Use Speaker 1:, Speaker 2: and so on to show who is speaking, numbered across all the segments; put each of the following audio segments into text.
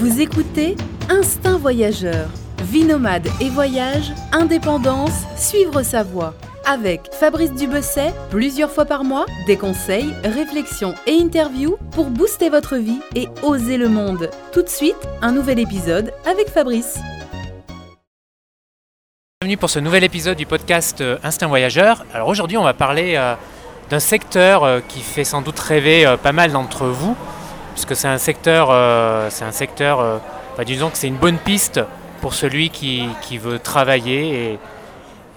Speaker 1: Vous écoutez Instinct Voyageur. Vie nomade et voyage, indépendance, suivre sa voie. Avec Fabrice Dubesset, plusieurs fois par mois, des conseils, réflexions et interviews pour booster votre vie et oser le monde. Tout de suite, un nouvel épisode avec Fabrice.
Speaker 2: Bienvenue pour ce nouvel épisode du podcast euh, Instinct Voyageur. Alors aujourd'hui, on va parler euh, d'un secteur euh, qui fait sans doute rêver pas mal d'entre vous, puisque c'est un secteur, c'est un secteur, bah, disons que c'est une bonne piste pour celui qui, qui veut travailler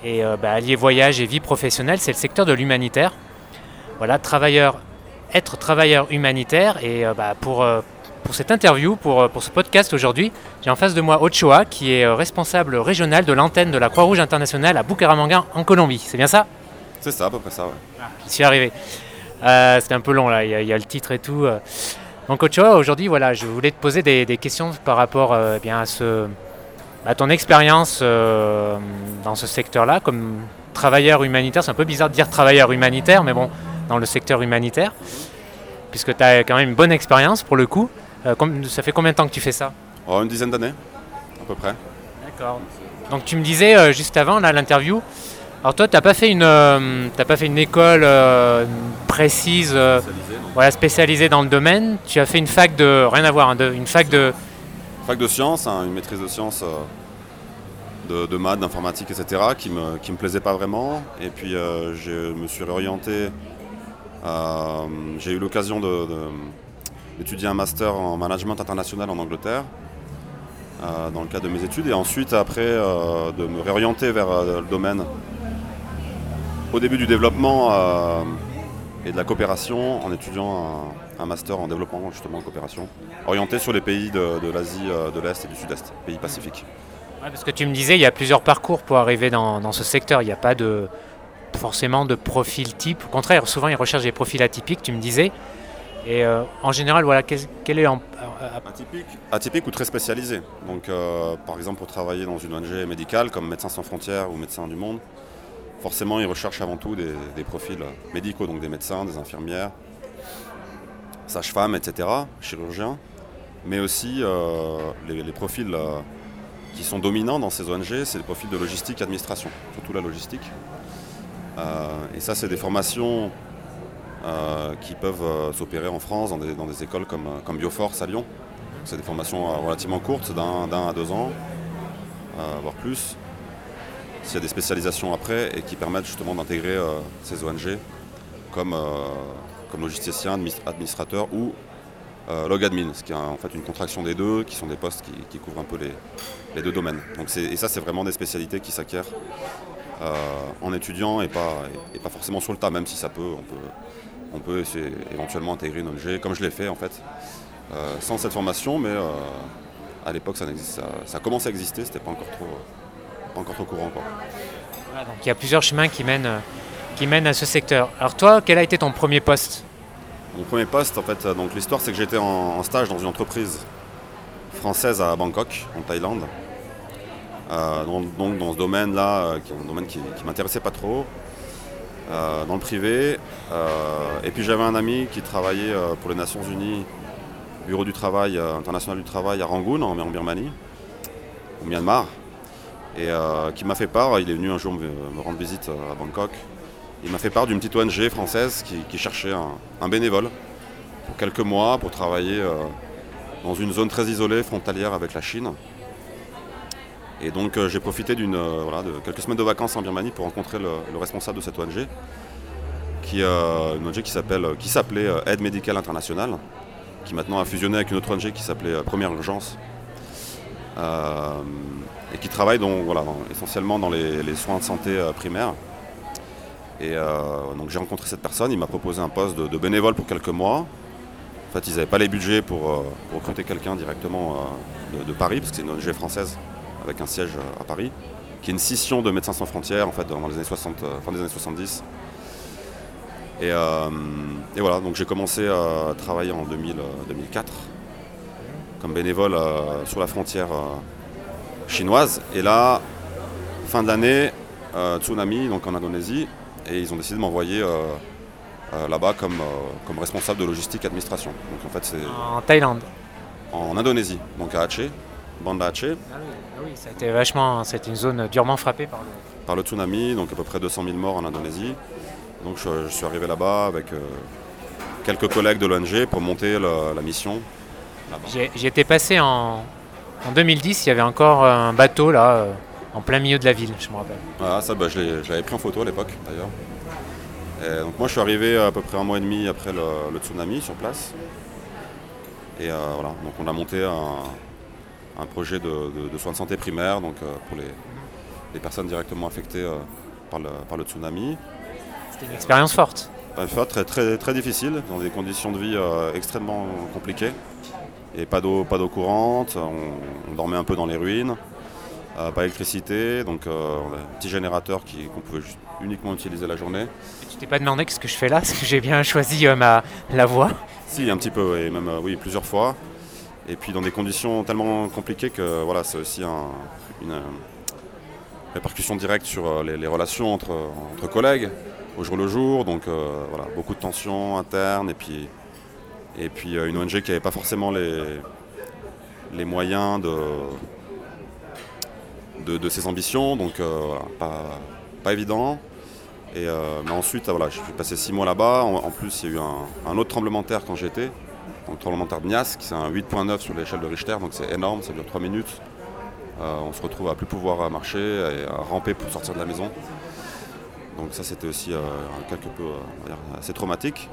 Speaker 2: et, et bah, allier voyage et vie professionnelle, c'est le secteur de l'humanitaire. Voilà, travailleur, être travailleur humanitaire et bah, pour pour cette interview, pour, pour ce podcast aujourd'hui, j'ai en face de moi Ochoa, qui est responsable régional de l'antenne de la Croix-Rouge internationale à Bucaramanga, en Colombie. C'est bien ça?
Speaker 3: C'est ça, à peu près ça, ouais.
Speaker 2: Ah, j'y suis arrivé. Euh, C'était un peu long, là, il y, a, le titre et tout. Donc Ochoa, aujourd'hui, voilà, je voulais te poser des, des questions par rapport euh, bien à, ce, à ton expérience euh, dans ce secteur-là, comme travailleur humanitaire. C'est un peu bizarre de dire travailleur humanitaire, mais bon, dans le secteur humanitaire, puisque tu as quand même une bonne expérience pour le coup. Euh, ça fait combien de temps que tu fais ça?
Speaker 3: Oh, Une dizaine d'années, à peu près.
Speaker 2: D'accord. Donc tu me disais juste avant l'interview, alors toi tu n'as pas, fait une, euh, pas fait une école précise, spécialisée, voilà, spécialisée dans le domaine, tu as fait une fac de, rien à voir, hein, une fac de...
Speaker 3: Fac de sciences, hein, une maîtrise de sciences de, de maths, d'informatique, etc., qui ne me, qui me plaisait pas vraiment. Et puis je me suis réorienté, j'ai eu l'occasion de étudié un master en management international en Angleterre, euh, dans le cadre de mes études, et ensuite, après, euh, de me réorienter vers euh, le domaine, au début du développement et de la coopération, en étudiant un, master en développement, justement, en coopération, orienté sur les pays de, l'Asie de l'Est et du Sud-Est, pays pacifiques.
Speaker 2: parce que tu me disais, il y a plusieurs parcours pour arriver dans, dans ce secteur, il n'y a pas de forcément de profil type. Au contraire, souvent ils recherchent des profils atypiques, tu me disais. Et euh, en général, voilà, quel, est
Speaker 3: atypique, atypique ou très spécialisé. Donc, euh, par exemple, pour travailler dans une ONG médicale comme Médecins sans frontières ou Médecins du Monde, forcément, ils recherchent avant tout des, profils médicaux, donc des médecins, des infirmières, sages-femmes, etc., chirurgiens, mais aussi euh, les, profils qui sont dominants dans ces ONG, c'est les profils de logistique administration, surtout la logistique. et ça, c'est des formations euh, qui peuvent euh, s'opérer en France dans des, écoles euh, comme, Bioforce à Lyon. C'est des formations relativement courtes, d'un à deux ans, voire plus. S'il y a des spécialisations après et qui permettent justement d'intégrer ces ONG comme, comme logisticien, administrateur ou logadmin, ce qui est en fait une contraction des deux, qui sont des postes qui, couvrent un peu les, deux domaines. Donc et ça, c'est vraiment des spécialités qui s'acquièrent en étudiant et pas, et, pas forcément sur le tas, même si ça peut, on peut, on peut éventuellement intégrer une ONG, comme je l'ai fait en fait, euh, sans cette formation, mais euh, à l'époque ça, ça, ça, à exister, c'était pas encore trop, pas encore trop courant.
Speaker 2: donc il y a plusieurs chemins qui mènent, qui mènent à ce secteur. Alors toi, quel a été ton premier poste?
Speaker 3: Mon premier poste, en fait, donc l'histoire c'est que j'étais en, stage dans une entreprise française à Bangkok, en Thaïlande. Euh, donc, dans ce domaine-là, qui est un domaine qui, qui m'intéressait pas trop. Euh, dans le privé. Euh, et puis j'avais un ami qui travaillait euh, pour les Nations Unies, Bureau du Travail international du travail à Rangoon, en, Birmanie, au Myanmar, et qui m'a fait part, il est venu un jour me, rendre visite à Bangkok, il m'a fait part d'une petite ONG française qui, cherchait un, bénévole pour quelques mois pour travailler dans une zone très isolée, frontalière avec la Chine. Et donc euh, j'ai profité euh, de quelques semaines de vacances en Birmanie pour rencontrer le, responsable de cette ONG, qui euh, une ONG qui s'appelait Aide médicale internationale, qui maintenant a fusionné avec une autre ONG qui s'appelait Première Urgence. Et qui travaille donc, voilà, essentiellement dans les, soins de santé primaires. Et donc j'ai rencontré cette personne, il m'a proposé un poste de, bénévole pour quelques mois. En fait, ils n'avaient pas les budgets pour, recruter quelqu'un directement de, Paris, parce que c'est une ONG française avec un siège euh, à Paris, qui est une scission de Médecins sans frontières en fait dans les années 60, euh, fin des années 70. Euh, et, voilà, donc j'ai commencé à travailler en 2004 comme bénévole sur la frontière chinoise. Et là, fin de l'année, tsunami donc en Indonésie, et ils ont décidé de m'envoyer là-bas comme, comme responsable de logistique administration.
Speaker 2: Donc en fait c'est en Thaïlande.
Speaker 3: en Indonésie, donc à Aceh, bande Aceh.
Speaker 2: Ah oui, ah oui, ça a été vachement, c'était une zone durement frappée par le.
Speaker 3: par le tsunami, donc à peu près 200 000 morts en Indonésie. Donc je, je suis arrivé là-bas avec euh, quelques collègues de l'ONG pour monter la, la mission.
Speaker 2: j'y étais passé en, en 2010, il y avait encore un bateau là, euh, en plein milieu de la ville, je me rappelle.
Speaker 3: Voilà, ça bah, je l'avais pris en photo à l'époque d'ailleurs. Et donc moi je suis arrivé à peu près un mois et demi après le, le tsunami sur place. Et euh, voilà, donc on a monté un, un projet de, de- de soins de santé primaire donc, euh, pour les, les personnes directement affectées euh, par, le, par le tsunami.
Speaker 2: C'était une expérience forte.
Speaker 3: Très, très, très difficile, dans des conditions de vie extrêmement compliquées. Et pas d'eau, pas d'eau courante, on, on dormait un peu dans les ruines, euh, pas d'électricité, donc euh, on a un petit générateur qui- qu'on pouvait juste uniquement utiliser la journée.
Speaker 2: Et tu t'es pas demandé qu'est-ce que je fais là, parce que j'ai bien choisi euh, ma, la voie?
Speaker 3: Si, un petit peu, et même oui, plusieurs fois. Et puis dans des conditions tellement compliquées que voilà, c'est aussi un- une répercussion directe sur les, les relations entre, entre collègues au jour le jour. Donc voilà, beaucoup de tensions internes et puis, et puis euh, une ONG qui n'avait pas forcément les, les moyens de, de, ses ambitions. Donc euh, pas, pas évident. Et, euh, mais ensuite, voilà, je suis passé six mois là-bas. En, plus, il y a eu un, autre tremblement de terre quand j'étais. Donc, tremblement de terre de Nias, qui c'est un 8.9 sur l'échelle de Richter, donc c'est énorme, ça dure 3 minutes. On se retrouve à plus pouvoir marcher et à ramper pour sortir de la maison. Donc ça, c'était aussi quelque peu assez traumatique.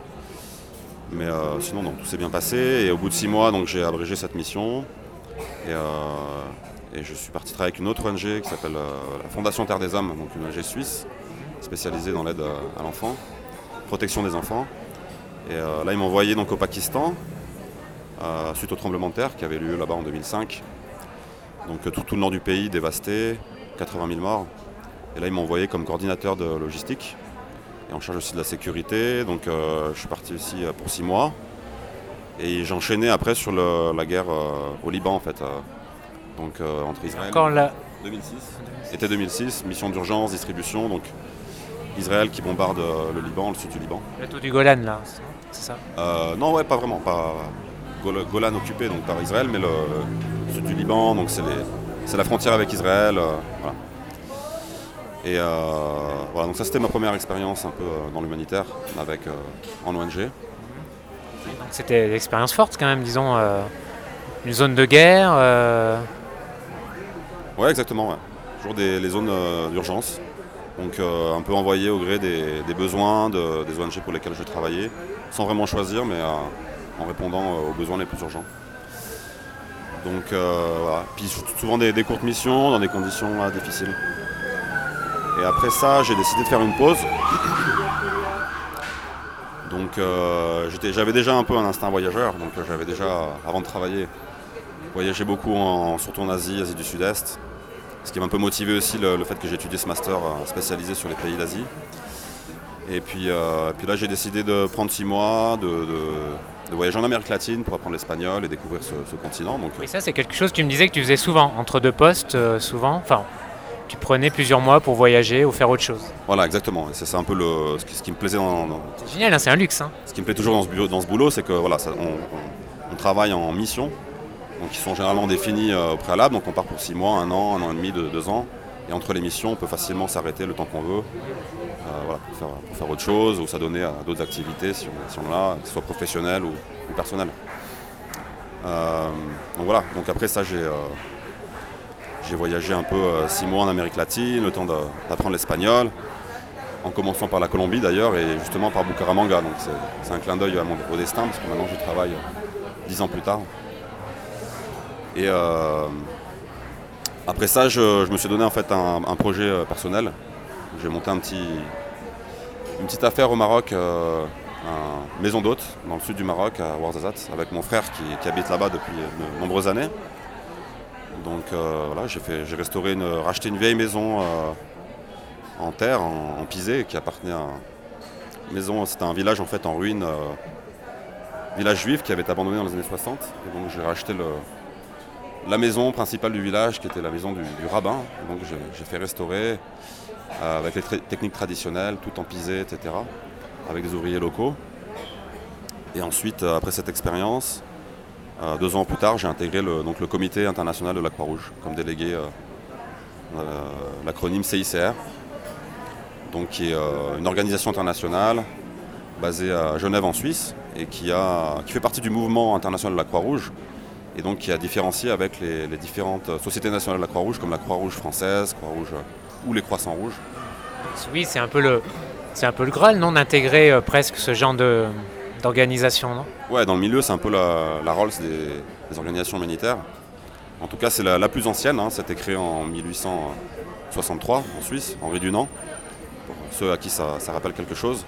Speaker 3: Mais euh, sinon, tout s'est bien passé. Et au bout de six mois, j'ai abrégé cette mission. Et, euh, et je suis parti travailler avec une autre ONG qui s'appelle euh, la Fondation Terre des Hommes, donc une ONG suisse spécialisée dans l'aide à l'enfant, protection des enfants. Et là, ils m'ont envoyé donc au Pakistan suite au tremblement de terre qui avait lieu là-bas en 2005. Donc tout, tout le nord du pays dévasté, 80 000 morts. Et là, ils m'ont envoyé comme coordinateur de logistique et en charge aussi de la sécurité. Donc euh, je suis parti ici euh, pour six mois. Et j'ai enchaîné après sur le- la guerre euh, au Liban en fait. donc entre Israël.
Speaker 2: Encore là.
Speaker 3: 2006. Été 2006, mission d'urgence, distribution. Donc Israël qui bombarde le Liban, le sud du Liban.
Speaker 2: Plateau du Golan là, c'est ça?
Speaker 3: Euh, non, ouais, pas vraiment. Pas Gol- Golan occupé donc, par Israël, mais le, le sud du Liban, donc c'est la frontière avec Israël. euh, voilà. Et euh, voilà, donc ça c'était ma première expérience un peu euh, dans l'humanitaire avec euh, en ONG.
Speaker 2: C'était une expérience forte quand même, disons. une zone de guerre.
Speaker 3: Ouais, exactement. ouais. Toujours des les zones d'urgence. Donc euh, un peu envoyé au gré des, des besoins de- des ONG pour lesquelles je travaillais, sans vraiment choisir, mais euh, en répondant euh, aux besoins les plus urgents. Donc voilà. Puis sou- souvent des, des courtes missions dans des conditions difficiles. Et après ça, j'ai décidé de faire une pause. Donc euh, j'avais déjà un peu un instinct voyageur, donc euh, j'avais déjà, avant de travailler, voyagé beaucoup, en, surtout en Asie, Asie du Sud-Est. Ce qui m'a un peu motivé aussi le, fait que j'ai étudié ce master euh, spécialisé sur les pays d'Asie. Et puis, puis là, j'ai décidé de prendre six mois, de, voyager en Amérique latine pour apprendre l'espagnol et découvrir ce, continent.
Speaker 2: Et ça, c'est quelque chose, tu me disais que tu faisais souvent, entre deux postes, souvent. Enfin, tu prenais plusieurs mois pour voyager ou faire autre chose.
Speaker 3: voilà, exactement. C'est un peu le, ce, qui, ce qui me plaisait dans, dans-
Speaker 2: C'est génial, hein, c'est un luxe. hein.
Speaker 3: ce qui me plaît toujours dans ce, bureau- dans ce boulot, c'est que voilà, ça- on, on- on travaille en mission, donc qui sont généralement définis euh, au préalable. Donc on part pour six mois, un an, un an et demi, deux, deux ans. Et entre les missions, on peut facilement s'arrêter le temps qu'on veut, euh, voilà, pour, faire, pour faire autre chose ou s'adonner à d'autres activités si on, si on l'a, que ce soit professionnel ou, ou personnel. Euh, donc voilà, donc après ça j'ai j'ai voyagé un peu euh, six mois en Amérique latine, le temps d'apprendre l'espagnol, en commençant par la Colombie d'ailleurs et justement par Bucaramanga. Donc c'est- un clin d'œil à mon- au destin parce que maintenant je travaille euh, dix ans plus tard. Et euh, après ça, je, me suis donné en fait un, projet personnel. J'ai monté une petite affaire au Maroc, une maison d'hôte dans le sud du Maroc, à Ouarzazate, avec mon frère qui habite là-bas depuis de nombreuses années. Donc euh, voilà, j'ai restauré, une, racheté une vieille maison euh, en terre, en, pisé, qui appartenait à une maison. C'était un village en fait en ruine, euh, village juif qui avait été abandonné dans les années 60. Et donc j'ai racheté la maison principale du village, qui était la maison du, rabbin. Donc j'ai, fait restaurer avec les techniques traditionnelles, tout en pisé, etc. Avec des ouvriers locaux. Et ensuite, après cette expérience, Euh, deux ans plus tard, j'ai intégré le, donc, le comité international de la Croix-Rouge comme délégué, euh, euh, l'acronyme CICR, donc, qui est une organisation internationale basée à Genève en Suisse et qui, a, qui fait partie du mouvement international de la Croix-Rouge et donc qui a différencié avec les, différentes sociétés nationales de la Croix-Rouge comme la Croix-Rouge française, Croix-Rouge ou les Croissants Rouges.
Speaker 2: Oui, c'est un peu le, c'est un peu le Graal, non, d'intégrer presque ce genre de, d'organisation, non?
Speaker 3: Ouais, dans le milieu, c'est un peu la, la Rolls des, organisations humanitaires. En tout cas, c'est la, plus ancienne. Hein. C'était créé en 1863 en Suisse, Henri Dunant, pour ceux à qui ça, rappelle quelque chose.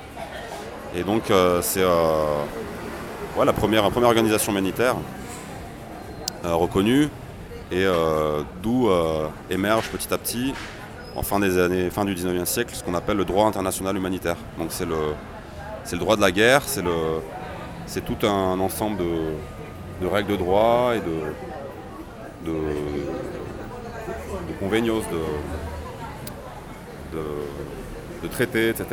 Speaker 3: Et donc, euh, c'est euh, la, première, première organisation humanitaire euh, reconnue et d'où émerge petit à petit, en fin des années, fin du 19e siècle, ce qu'on appelle le droit international humanitaire. Donc, c'est le c'est le droit de la guerre, c'est, tout un ensemble de, règles de droit et de, de, de, traités, etc.,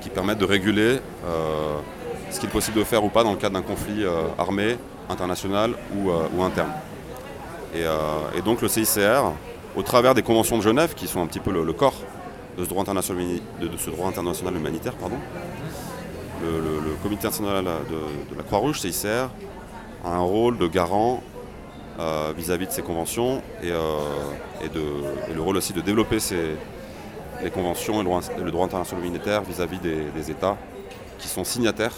Speaker 3: qui permettent de réguler euh, ce qu'il est possible de faire ou pas dans le cadre d'un conflit euh, armé, international ou, euh, interne. Et, donc le CICR, au travers des conventions de Genève, qui sont un petit peu le, corps de ce droit international, de, ce droit international humanitaire, pardon, le, comité international de, la Croix-Rouge, CICR, a un rôle de garant euh, vis-à-vis de ces conventions euh, et, le rôle aussi de développer les conventions et le droit, international humanitaire vis-à-vis des, États qui sont signataires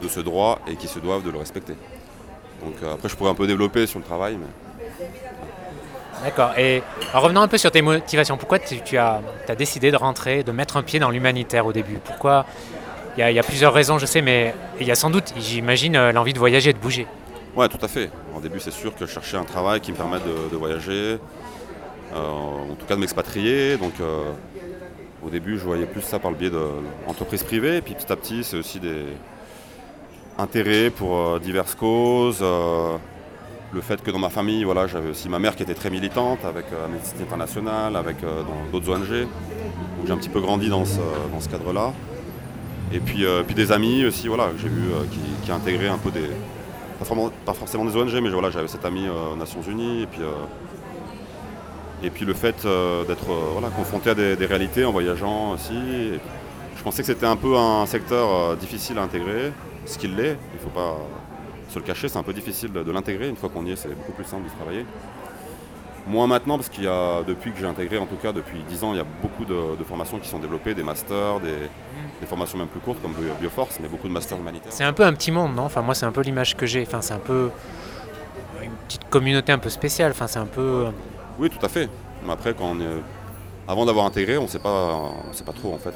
Speaker 3: de ce droit et qui se doivent de le respecter. Donc euh, après je pourrais un peu développer sur le travail.
Speaker 2: D'accord. Et en revenant un peu sur tes motivations, pourquoi tu, as, as, décidé de rentrer, de mettre un pied dans l'humanitaire au début? Pourquoi il y, a plusieurs raisons, je sais, mais il y a sans doute, j'imagine, euh, l'envie de voyager, de bouger.
Speaker 3: Ouais, tout à fait. Au début, c'est sûr que je cherchais un travail qui me permette de, voyager, euh, en tout cas de m'expatrier. Donc, euh, au début, je voyais plus ça par le biais d'entreprises privées. Et puis, petit à petit, c'est aussi des intérêts pour diverses causes. le fait que dans ma famille, voilà, j'avais aussi ma mère qui était très militante avec Amnesty International, avec d'autres ONG. Donc, j'ai un petit peu grandi dans ce cadre-là. Et puis, euh, puis des amis aussi, voilà, j'ai vu euh, qui, a intégré un peu des. Pas, forcément des ONG, mais voilà, j'avais cet ami euh, aux Nations Unies. Et puis, et puis le fait d'être voilà, confronté à des, réalités en voyageant aussi. je pensais que c'était un peu un secteur difficile à intégrer, ce qu'il l'est, il ne faut pas se le cacher, c'est un peu difficile de l'intégrer. Une fois qu'on y est, c'est beaucoup plus simple de travailler. Moins maintenant, parce qu'il y a, depuis que j'ai intégré, en tout cas depuis 10 ans, il y a beaucoup de, formations qui sont développées, des masters, des, formations même plus courtes comme Bioforce, mais beaucoup de masters humanitaires.
Speaker 2: C'est un peu un petit monde, non? Enfin, moi, c'est un peu l'image que j'ai. Enfin, c'est un peu une petite communauté un peu spéciale. Enfin, c'est un peu. Euh,
Speaker 3: oui, tout à fait. Mais après, quand on est... avant d'avoir intégré, on ne sait pas, sait pas trop en fait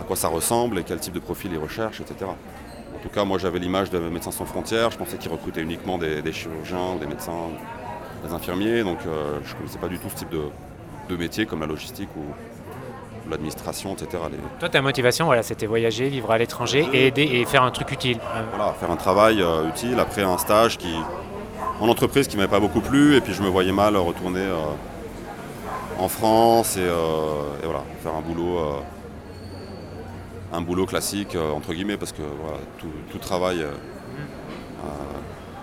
Speaker 3: à quoi ça ressemble et quel type de profil ils recherchent, etc. En tout cas, moi, j'avais l'image de Médecins sans frontières. Je pensais qu'ils recrutaient uniquement des, des chirurgiens ou des médecins des infirmiers, donc euh, je ne connaissais pas du tout ce type de, métier comme la logistique ou, l'administration, etc.
Speaker 2: Toi, ta motivation, voilà, c'était voyager, vivre à l'étranger et aider et faire un truc utile.
Speaker 3: Voilà, faire un travail euh, utile après un stage qui, en entreprise qui ne m'avait pas beaucoup plu, et puis je me voyais mal retourner euh, en France et, voilà, faire un boulot, un boulot classique entre guillemets, parce que voilà, tout, travail, mmh.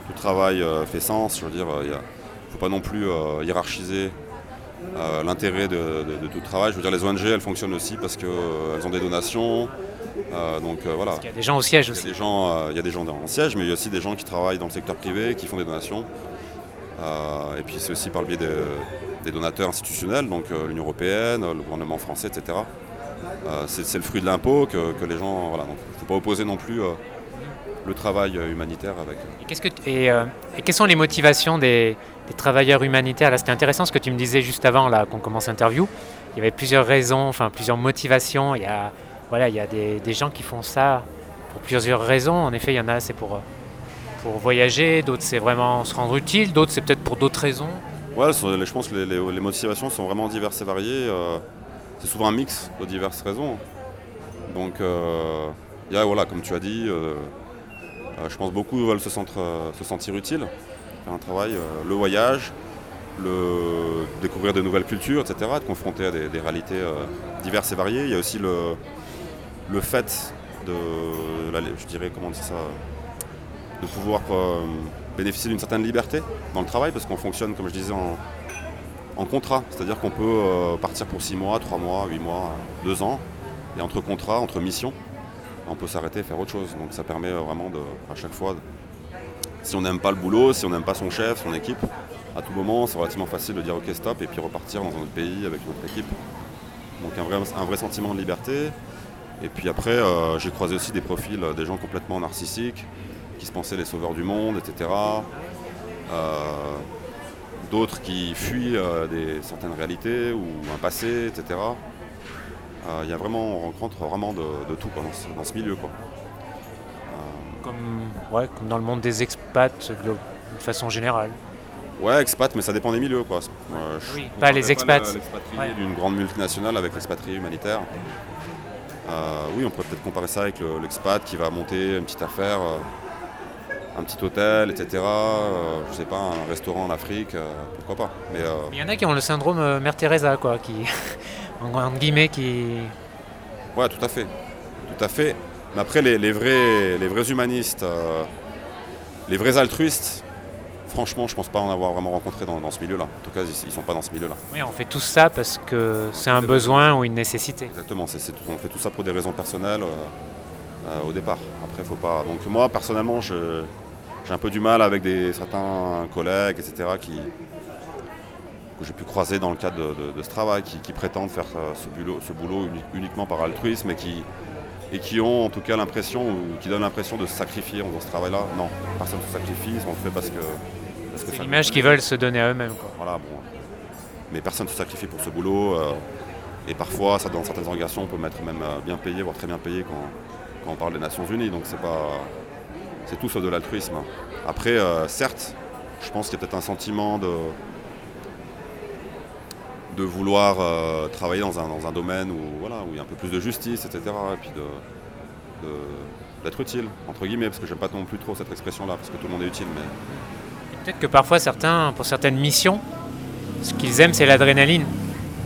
Speaker 3: tout travail fait sens. Je veux dire, il y a faut pas non plus euh, hiérarchiser euh, l'intérêt de, tout travail. Je veux dire, les ONG, elles fonctionnent aussi parce qu'elles euh, ont des donations. donc voilà.
Speaker 2: il y a des gens au siège aussi.
Speaker 3: Il y a des gens, il y a des gens en siège, mais il y a aussi des gens qui travaillent dans le secteur privé, qui font des donations. et puis c'est aussi par le biais des, donateurs institutionnels, donc l'Union européenne, le gouvernement français, etc. c'est le fruit de l'impôt que, les gens. Voilà, donc il ne faut pas opposer non plus le travail humanitaire avec.
Speaker 2: Et, que, et, et, quelles sont les motivations des, travailleurs humanitaires. Là, c'était intéressant ce que tu me disais juste avant là qu'on commence l'interview. Il y avait plusieurs raisons, enfin plusieurs motivations. Il y a, voilà, il y a des, gens qui font ça pour plusieurs raisons. En effet, il y en a, c'est pour, pour voyager, d'autres c'est vraiment se rendre utile, d'autres c'est peut-être pour d'autres raisons.
Speaker 3: Ouais, je pense que les, motivations sont vraiment diverses et variées. Euh, c'est souvent un mix de diverses raisons. Donc, euh, voilà, comme tu as dit, euh, je pense beaucoup veulent se, se sentir utiles faire un travail, euh, le voyage, le, découvrir de nouvelles cultures, etc., être confronter à des, réalités euh, diverses et variées. Il y a aussi le, le fait de, je dirais, comment ça, de pouvoir euh, bénéficier d'une certaine liberté dans le travail parce qu'on fonctionne, comme je disais, en, en contrat. C'est-à-dire qu'on peut partir pour 6 mois, 3 mois, 8 mois, 2 ans. Et entre contrats, entre missions, on peut s'arrêter et faire autre chose. Donc ça permet vraiment de, à chaque fois, si on n'aime pas le boulot, si on n'aime pas son chef, son équipe, à tout moment, c'est relativement facile de dire ok stop et puis repartir dans un autre pays avec une autre équipe. Donc un vrai, un vrai sentiment de liberté. Et puis après, euh, j'ai croisé aussi des profils, euh, des gens complètement narcissiques, qui se pensaient les sauveurs du monde, etc. Euh, D'autres qui fuient des, certaines réalités ou un passé, etc. Il y a vraiment, on rencontre vraiment de, tout dans, ce, milieu.
Speaker 2: Comme, ouais, comme dans le monde des expats de façon générale.
Speaker 3: Ouais, expat, mais ça dépend des milieux. Quoi. Euh,
Speaker 2: Oui, pas les expats. Ouais.
Speaker 3: d'une grande multinationale avec l'expatrié humanitaire. Euh, oui, on pourrait peut-être comparer ça avec le- l'expat qui va monter une petite affaire, euh, un petit hôtel, etc. je sais pas, un restaurant en Afrique, pourquoi pas. Mais
Speaker 2: Il y en a qui ont le syndrome Mère Teresa, quoi, qui, en guillemets, qui.
Speaker 3: Ouais, tout à fait. Tout à fait. Mais après, les, les vrais, les vrais humanistes, euh, les vrais altruistes, franchement, je pense pas en avoir vraiment rencontré dans, dans ce milieu-là. En tout cas, ils, ils sont pas dans ce milieu-là.
Speaker 2: Oui, on fait tout ça parce que c'est un besoin ou une nécessité.
Speaker 3: Exactement, on fait tout ça pour des raisons personnelles euh, euh, au départ. Après, faut pas. Donc moi, personnellement, j'ai un peu du mal avec des, certains collègues, etc., qui, que j'ai pu croiser dans le cadre de, de- de ce travail, qui, qui prétendent faire ce boulot, ce boulot uni- uniquement par altruisme et qui, et qui ont en tout cas l'impression, ou qui donnent l'impression de se sacrifier en faisant ce travail-là. Non, personne ne se sacrifie, on le fait parce que.
Speaker 2: C'est l'image qu'ils veulent se donner à eux-mêmes.
Speaker 3: voilà, bon. Mais personne ne se sacrifie pour ce boulot. euh, et parfois, ça, dans certaines organisations, on peut mettre même euh, bien payé, voire très bien payé quand, quand on parle des Nations Unies. Donc c'est pas. C'est tout sauf de l'altruisme. Après, euh, certes, je pense qu'il y a peut-être un sentiment de. De vouloir euh, travailler dans un, dans un domaine où, voilà, où il y a un peu plus de justice, etc. Et puis de. d'être utile, entre guillemets, parce que j'aime pas non plus trop cette expression-là, parce que tout le monde est utile, mais
Speaker 2: Peut-être que parfois, certains, pour certaines missions, ce qu'ils aiment, c'est l'adrénaline.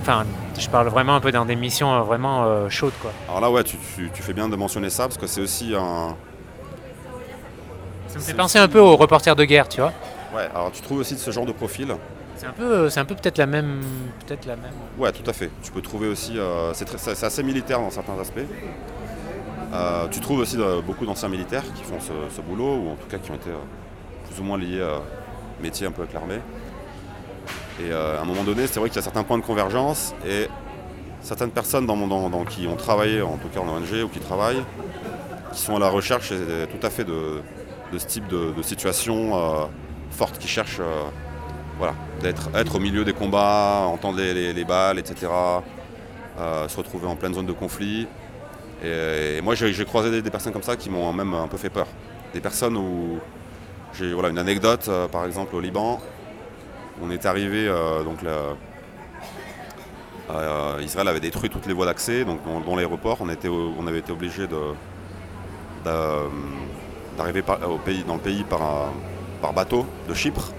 Speaker 2: Enfin, je parle vraiment un peu dans des missions euh, vraiment euh, chaudes, quoi.
Speaker 3: Alors là, ouais, tu, tu- tu fais bien de mentionner ça parce que c'est aussi un.
Speaker 2: Ça me fait penser un peu aux reporters de guerre, tu vois.
Speaker 3: Ouais, alors tu trouves aussi ce genre de profil.
Speaker 2: C'est un peu, c'est un peu peut-être la même, peut-être la même.
Speaker 3: Ouais, tout à fait. Tu peux trouver aussi. euh, c'est, assez militaire dans certains aspects. Euh, tu trouves aussi euh, beaucoup d'anciens militaires qui font ce, boulot, ou en tout cas qui ont été plus ou moins liés à métier un peu avec l'armée. Et à un moment donné, c'est vrai qu'il y a certains points de convergence et certaines personnes dans, qui ont travaillé, en tout cas en ONG ou qui travaillent, qui sont à la recherche tout à fait de, ce type de, situation forte, qui cherchent voilà, d'être être au milieu des combats, entendre les, les- les balles, etc. euh, se retrouver en pleine zone de conflit. Et, moi, j'ai croisé des, personnes comme ça qui m'ont même un peu fait peur. Des personnes où j'ai voilà, une anecdote, euh, par exemple au Liban. On est arrivé, euh, donc Israël avait détruit toutes les voies d'accès, donc dans, l'aéroport, on, avait été obligé d'arriver dans le pays par bateau de Chypre.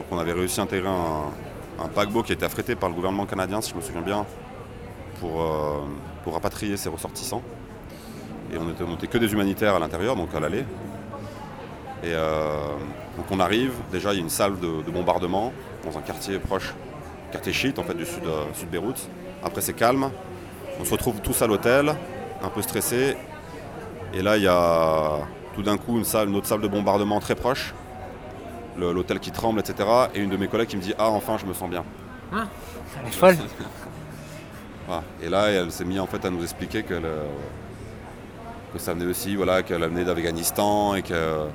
Speaker 3: Donc on avait réussi à intégrer un, paquebot qui était affrété par le gouvernement canadien, si je me souviens bien, pour, euh, rapatrier ses ressortissants. Et on était, que des humanitaires à l'intérieur, donc à l'aller. Et euh, donc on arrive, déjà il y a une salle de, de bombardement dans un quartier proche, quartier chiite en fait du sud, euh, sud Beyrouth. Après c'est calme, on se retrouve tous à l'hôtel, un peu stressés. Et là il y a tout d'un coup une, autre salle de bombardement très proche, l'hôtel qui tremble, etc. Et une de mes collègues qui me dit Ah enfin je me sens bien.
Speaker 2: Elle est folle.
Speaker 3: Voilà. Et là, elle s'est mise en fait à nous expliquer que, le- que ça venait aussi, voilà, qu'elle venait d'Afghanistan et que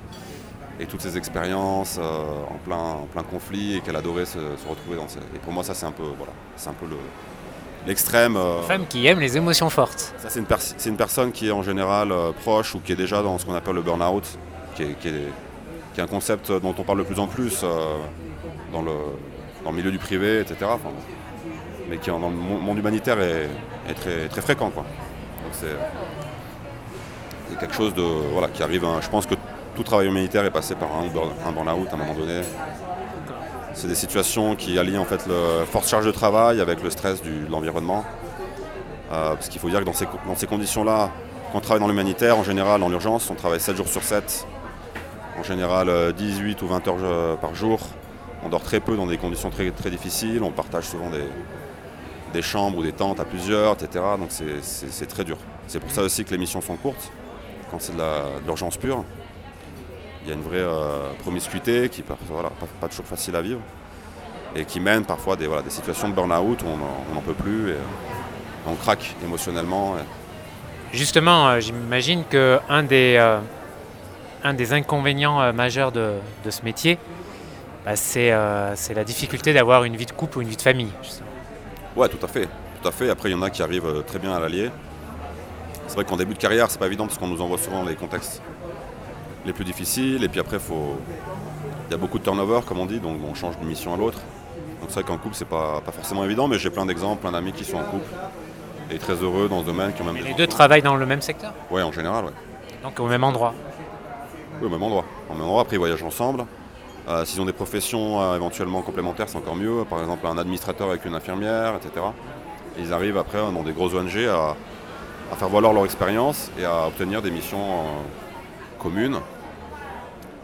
Speaker 3: et toutes ces expériences euh, en plein en plein conflit et qu'elle adorait se, se retrouver dans ces. Et pour moi, ça c'est un peu voilà, c'est un peu le l'extrême. euh,
Speaker 2: Femme qui aime les émotions fortes.
Speaker 3: ça c'est une, une personne qui est en général euh, proche ou qui est déjà dans ce qu'on appelle le burn-out, qui est, qui est- qui est un concept dont on parle de plus en plus euh, dans, le, dans le milieu du privé, etc. Mais qui en- dans le mon- monde humanitaire est, très, très fréquent. C'est, quelque chose de, qui arrive. je pense que tout travail humanitaire est passé par un, burn- un burn-out à un moment donné. C'est des situations qui allient en fait le forte charge de travail avec le stress de l'environnement. Euh, parce qu'il faut dire que dans ces, dans ces conditions-là, quand on travaille dans l'humanitaire, en général, dans l'urgence, on travaille 7 jours sur 7. En général 18 ou 20 heures par jour. On dort très peu dans des conditions très, très difficiles. On partage souvent des, des chambres ou des tentes à plusieurs, etc. Donc c'est très dur. C'est pour ça aussi que les missions sont courtes, quand c'est de l'urgence pure. Il y a une vraie promiscuité qui voilà, pas, toujours facile à vivre et qui mène parfois des, voilà, des situations de burn-out où on n'en peut plus et on craque émotionnellement.
Speaker 2: Justement, j'imagine qu'un des, un des inconvénients majeurs de, de ce métier, bah, euh, c'est la difficulté d'avoir une vie de couple ou une vie de famille.
Speaker 3: Ouais, tout à fait. Tout à fait. Après, il y en a qui arrivent euh, très bien à l'allier. C'est vrai qu'en début de carrière, c'est pas évident parce qu'on nous envoie souvent les contextes les plus difficiles. Et puis après, faut... il y a beaucoup de turnover, comme on dit, donc on change d'une mission à l'autre. Donc c'est vrai qu'en couple, c'est pas, pas forcément évident, mais j'ai plein d'exemples, plein d'amis qui sont en couple et très heureux dans ce domaine. Qui ont même
Speaker 2: les deux travaillent dans le même secteur?
Speaker 3: Oui, en général, oui.
Speaker 2: Donc au même endroit
Speaker 3: Oui, au même endroit. Après ils voyagent ensemble. Euh, s'ils ont des professions euh, éventuellement complémentaires, c'est encore mieux. Par exemple, un administrateur avec une infirmière, etc. ils arrivent après dans des grosses ONG à, faire valoir leur expérience et à obtenir des missions euh, communes.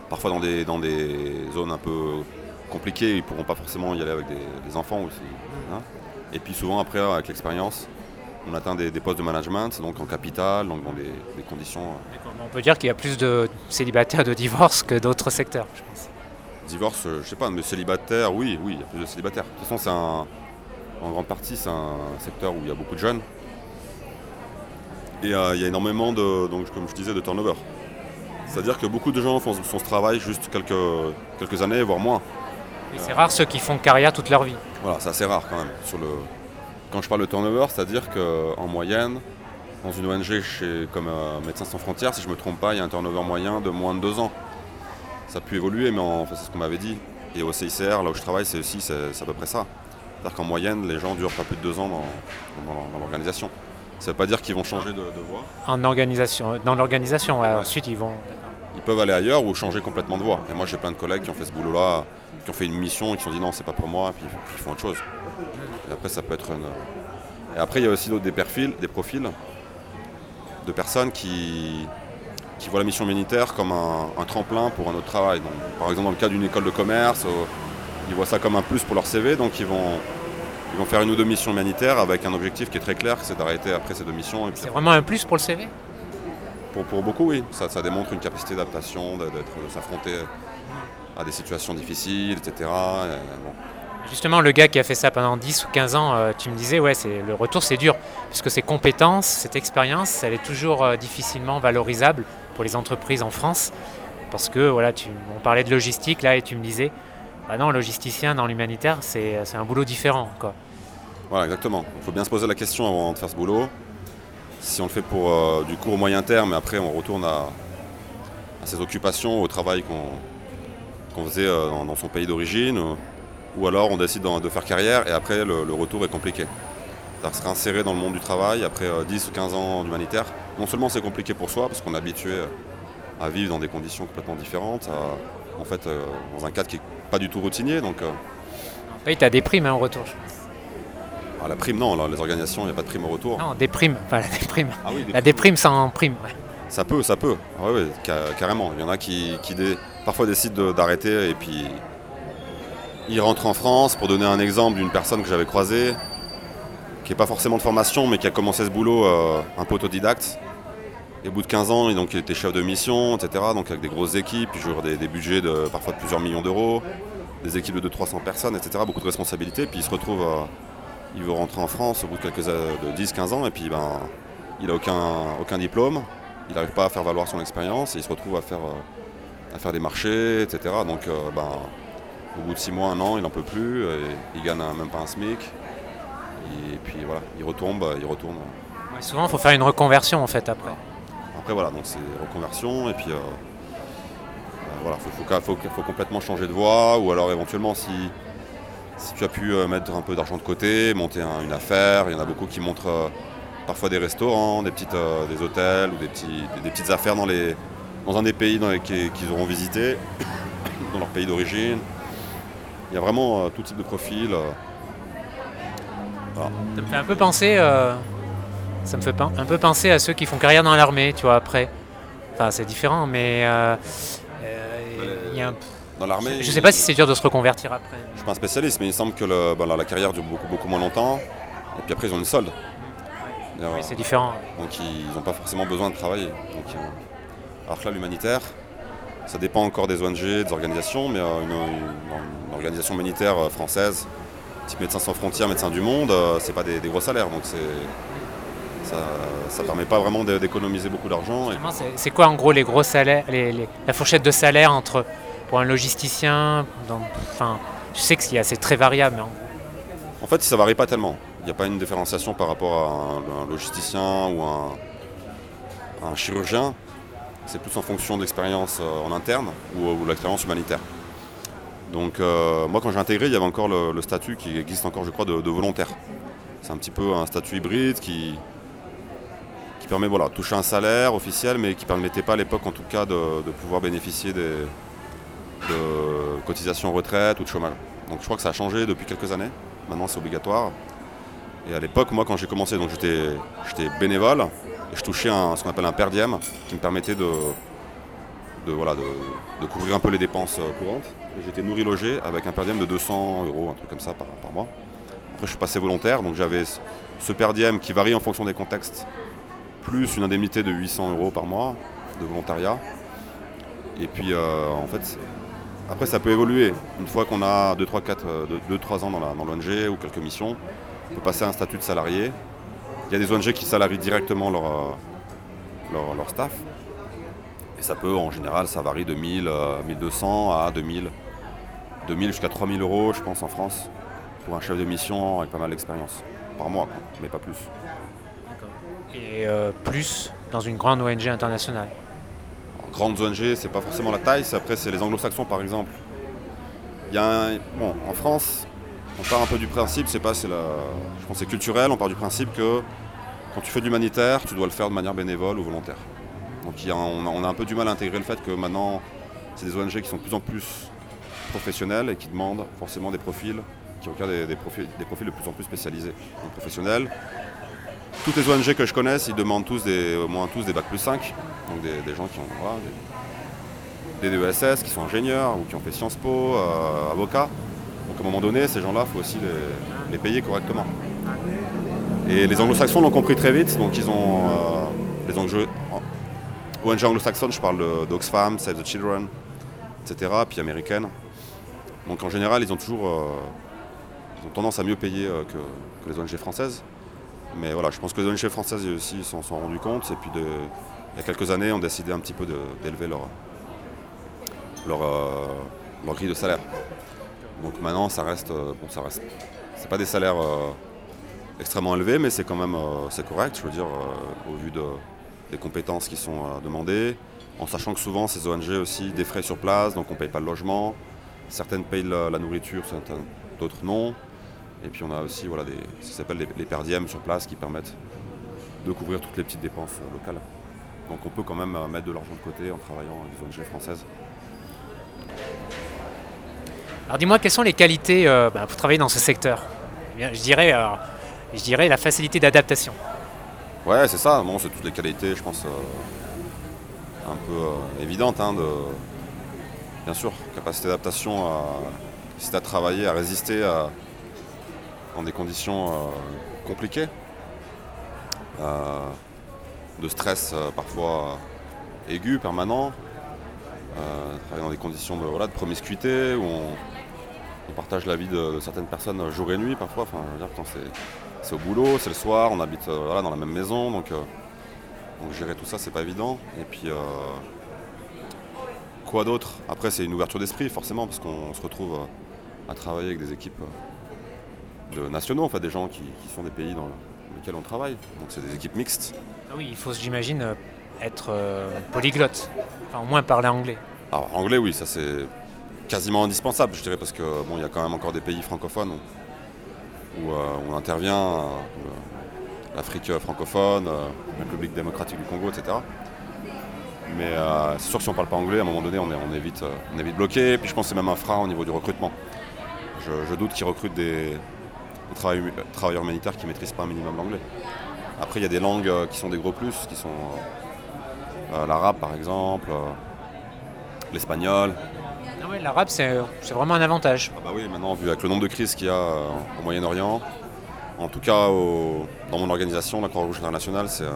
Speaker 3: Parfois dans des, dans des zones un peu compliquées, ils ne pourront pas forcément y aller avec des, enfants aussi. Hein. et puis souvent après, avec l'expérience, on atteint des, postes de management, donc en capital, donc dans des, des conditions.
Speaker 2: On peut dire qu'il y a plus de célibataires de divorce que d'autres secteurs, je pense.
Speaker 3: Divorce, euh, je sais pas, mais célibataire, oui, oui, il y a plus de célibataires. De toute façon, c'est un, en grande partie, c'est un secteur où il y a beaucoup de jeunes. Et euh, il y a énormément de, donc, comme je disais, de turnover. C'est-à-dire que beaucoup de gens font, ce travail juste quelques, quelques années, voire moins.
Speaker 2: Et c'est rare ceux qui font carrière toute leur vie.
Speaker 3: Voilà, c'est assez rare quand même. Sur le... Quand je parle de turnover, c'est-à-dire qu'en moyenne, dans une ONG chez, comme euh, Médecins sans frontières, si je ne me trompe pas, il y a un turnover moyen de moins de deux ans ça a pu évoluer, mais c'est ce qu'on m'avait dit. Et au CICR, là où je travaille, c'est aussi c'est, à peu près ça. C'est-à-dire qu'en moyenne, les gens durent pas plus de deux ans dans, l'organisation. Ça ne veut pas dire qu'ils vont changer de, voie.
Speaker 2: En organisation, dans l'organisation, ensuite ils vont.
Speaker 3: Ils peuvent aller ailleurs ou changer complètement de voie. Et moi j'ai plein de collègues qui ont fait ce boulot-là, qui ont fait une mission et qui se sont dit non, c'est pas pour moi, et puis, ils font autre chose. Et après ça peut être une. Et après il y a aussi d'autres des profils, des profils de personnes qui, qui voient la mission humanitaire comme un, tremplin pour un autre travail. par exemple, dans le cas d'une école de commerce, euh, ils voient ça comme un plus pour leur CV, donc ils vont, ils vont faire une ou deux missions humanitaires avec un objectif qui est très clair, c'est d'arrêter après ces deux missions.
Speaker 2: C'est vraiment un plus pour le CV
Speaker 3: pour, pour, beaucoup, oui. Ça, ça démontre une capacité d'adaptation, de, s'affronter à des situations difficiles, etc.
Speaker 2: Justement, le gars qui a fait ça pendant 10 ou 15 ans, euh, tu me disais, ouais, c'est, le retour c'est dur, puisque ces compétences, cette expérience, elle est toujours euh, difficilement valorisable pour les entreprises en France. Parce que voilà, on parlait de logistique là et tu me disais, bah non, logisticien dans l'humanitaire, c'est, un boulot différent. Quoi.
Speaker 3: Voilà, exactement. Il faut bien se poser la question avant de faire ce boulot. Si on le fait pour euh, du court moyen terme, et après on retourne à, ses occupations, au travail qu'on, faisait dans, son pays d'origine, ou alors on décide de faire carrière et après le, retour est compliqué. cest se réinsérer dans le monde du travail après 10 euh, ou 15 ans d'humanitaire, non seulement c'est compliqué pour soi parce qu'on est habitué à vivre dans des conditions complètement différentes, en fait euh, dans un cadre qui n'est pas du tout routinier. Donc, euh.
Speaker 2: oui, tu as des primes hein, au retour, je pense.
Speaker 3: Ah, la prime, non, les organisations, il n'y a pas de prime au retour.
Speaker 2: Non, des primes, enfin des primes. Ah la déprime sans prime.
Speaker 3: Ça peut, ça peut. oui, carrément. Il y en a qui, parfois décident d'arrêter et puis il rentre en France, pour donner un exemple d'une personne que j'avais croisée, qui n'est pas forcément de formation, mais qui a commencé ce boulot euh, un peu autodidacte. Et au bout de 15 ans, il, était chef de mission, etc. Donc avec des grosses équipes, il des, des budgets de parfois de plusieurs millions d'euros, des équipes de 200-300 personnes, etc. Beaucoup de responsabilités. Puis il se retrouve, euh, il veut rentrer en France au bout de quelques euh, de 10-15 ans, et puis ben, il n'a aucun, aucun diplôme, il n'arrive pas à faire valoir son expérience, et il se retrouve à faire, à faire des marchés, etc. Donc ben, au bout de six mois, un an, il n'en peut plus, et il gagne même pas un SMIC. Et puis voilà, il retombe, il retourne.
Speaker 2: souvent, il faut faire une reconversion en fait après.
Speaker 3: Après voilà, donc c'est reconversion et puis euh, euh, voilà, il faut, complètement changer de voie ou alors éventuellement si, si tu as pu euh, mettre un peu d'argent de côté, monter une affaire, il y en a beaucoup qui montrent parfois des restaurants, des, petites, des hôtels ou des, petits, des, petites affaires dans, les, dans un des pays qu'ils auront visité, dans leur pays d'origine. Il y a vraiment euh, tout type de profil. Euh.
Speaker 2: Ça me fait un peu penser. Euh, ça me fait un peu penser à ceux qui font carrière dans l'armée, tu vois, après. Enfin, c'est différent, mais. y a un-
Speaker 3: Dans l'armée.
Speaker 2: Je ne sais pas si c'est dur de se reconvertir après.
Speaker 3: Je suis pas un spécialiste, mais il semble que le- bah, la, la carrière dure beaucoup, beaucoup moins longtemps. Et puis après, ils ont une solde.
Speaker 2: Oui, c'est différent.
Speaker 3: Donc ils n'ont pas forcément besoin de travailler. Donc, alors que là, l'humanitaire, ça dépend encore des ONG, des organisations, mais euh, une, une- une organisation humanitaire euh, française, type Médecins sans frontières, Médecins du monde, euh, c'est pas des, des gros salaires. Donc c'est, ça, ça permet pas vraiment d'é- d'économiser beaucoup d'argent.
Speaker 2: C'est- quoi en gros les gros salaires, les- les- la fourchette de salaire entre pour un logisticien dans- Enfin, je sais que c'est c'est très variable. mais en-
Speaker 3: En fait, ça varie pas tellement. Il n'y a pas une différenciation par rapport à un, un logisticien ou un, un chirurgien. C'est plus en fonction de l'expérience euh, en interne ou, ou de l'expérience humanitaire. Donc euh, moi quand j'ai intégré, il y avait encore le, statut qui existe encore je crois de, volontaire. C'est un petit peu un statut hybride qui, permet voilà, de toucher un salaire officiel mais qui ne permettait pas à l'époque en tout cas de, pouvoir bénéficier de cotisations retraite ou de chômage. Donc je crois que ça a changé depuis quelques années. Maintenant c'est obligatoire. Et à l'époque, moi quand j'ai commencé, donc j'étais bénévole je touchais ce qu'on appelle un per diem qui me permettait de, voilà, de, couvrir un peu les dépenses euh, courantes. J'étais nourri logé avec un per de 200 euros, un truc comme ça par, mois. Après je suis passé volontaire, donc j'avais ce- ce per diem qui varie en fonction des contextes, plus une indemnité de 800 euros par mois de volontariat. Et puis euh, en fait, après ça peut évoluer. Une fois qu'on a 2-3 ans dans la- dans l'ONG ou quelques missions, on peut passer à un statut de salarié. Il y a des ONG qui salarient directement leur, euh, leur, leur staff. Et ça peut, en général, ça varie de 1000, euh, 1200 à 2000, 2000 jusqu'à 3000 euros, je pense, en France, pour un chef de mission avec pas mal d'expérience. Par mois, quoi, mais pas plus.
Speaker 2: Et euh, plus dans une grande ONG internationale?
Speaker 3: En grandes ONG, c'est pas forcément la taille, après c'est les anglo-saxons par exemple. Il y a un- bon, en France, on part un peu du principe, c'est pas, c'est la, je pense c'est culturel, on part du principe que quand tu fais de l'humanitaire, tu dois le faire de manière bénévole ou volontaire. Donc on, a, un peu du mal à intégrer le fait que maintenant, c'est des ONG qui sont de plus en plus professionnelles et qui demandent forcément des profils, qui requièrent des, profils, des profils de plus en plus spécialisés. Professionnels. Toutes les ONG que je connaisse, ils demandent tous au moins tous des bacs plus 5, donc des, gens qui ont des, des DESS, qui sont ingénieurs ou qui ont fait Sciences Po, euh, avocats. Donc à un moment donné, ces gens-là, il faut aussi les, payer correctement. Et les anglo-saxons l'ont compris très vite, donc ils ont euh, les ONG, ONG anglo-saxonnes, je parle d'Oxfam, Save the Children, etc., puis américaines. Donc en général, ils ont toujours euh, ils ont tendance à mieux payer euh, que, les ONG françaises. Mais voilà, je pense que les ONG françaises aussi s'en sont rendus compte. Et puis il y a quelques années, ont décidé un petit peu d'élever leur, leur, leur grille de salaire. Donc maintenant, ça reste, euh, bon, ça reste, c'est pas des salaires euh, extrêmement élevés, mais c'est quand même, euh, c'est correct. Je veux dire, au vu de- des compétences qui sont demandées, en sachant que souvent ces ONG aussi des frais sur place, donc on paye pas le logement. Certaines payent la, nourriture, d'autres non. Et puis on a aussi voilà, ce qui s'appelle les, les per diem sur place qui permettent de couvrir toutes les petites dépenses locales. Donc on peut quand même mettre de l'argent de côté en travaillant avec des ONG françaises.
Speaker 2: Alors dis-moi, quelles sont les qualités euh, bah, pour travailler dans ce secteur? Eh je, dirais, euh, je dirais la facilité d'adaptation.
Speaker 3: Ouais, c'est ça. Bon, c'est toutes les qualités, je pense, euh, un peu évidentes. hein, bien sûr, capacité d'adaptation, capacité à travailler, à résister dans des conditions compliquées, de stress parfois aigu, permanent, travailler dans des conditions de, voilà, de promiscuité où on, on partage la vie de, de certaines personnes jour et nuit parfois. Enfin, je veux dire, quand c'est au boulot, c'est le soir, on habite euh, voilà, dans la même maison, donc, euh, donc gérer tout ça, c'est pas évident. Et puis, euh, quoi d'autre? Après, c'est une ouverture d'esprit, forcément, parce qu'on se retrouve à travailler avec des équipes de nationaux, en fait, des gens qui, qui sont des pays dans lesquels on travaille. Donc, c'est des équipes mixtes.
Speaker 2: Ah oui, il faut, j'imagine, être polyglotte, enfin au moins parler anglais.
Speaker 3: Alors, anglais, oui, ça c'est quasiment indispensable, je dirais, parce que bon, il y a quand même encore des pays francophones où, euh, on intervient, euh, l'Afrique francophone, euh, la République démocratique du Congo, etc. Mais c'est sûr que si on ne parle pas anglais, à un moment donné, on est, on vite, on est vite bloqué. Puis je pense que c'est même un frein au niveau du recrutement. Je, doute qu'ils recrutent des, travailleurs, travailleurs humanitaires qui ne maîtrisent pas un minimum l'anglais. Après, il y a des langues qui sont des gros plus, qui sont l'arabe par exemple, l'espagnol.
Speaker 2: L'arabe, c'est vraiment un avantage.
Speaker 3: Ah bah oui, maintenant, vu avec le nombre de crises qu'il y a euh, au Moyen-Orient, en tout cas dans mon organisation, la Croix-Rouge internationale, c'est euh,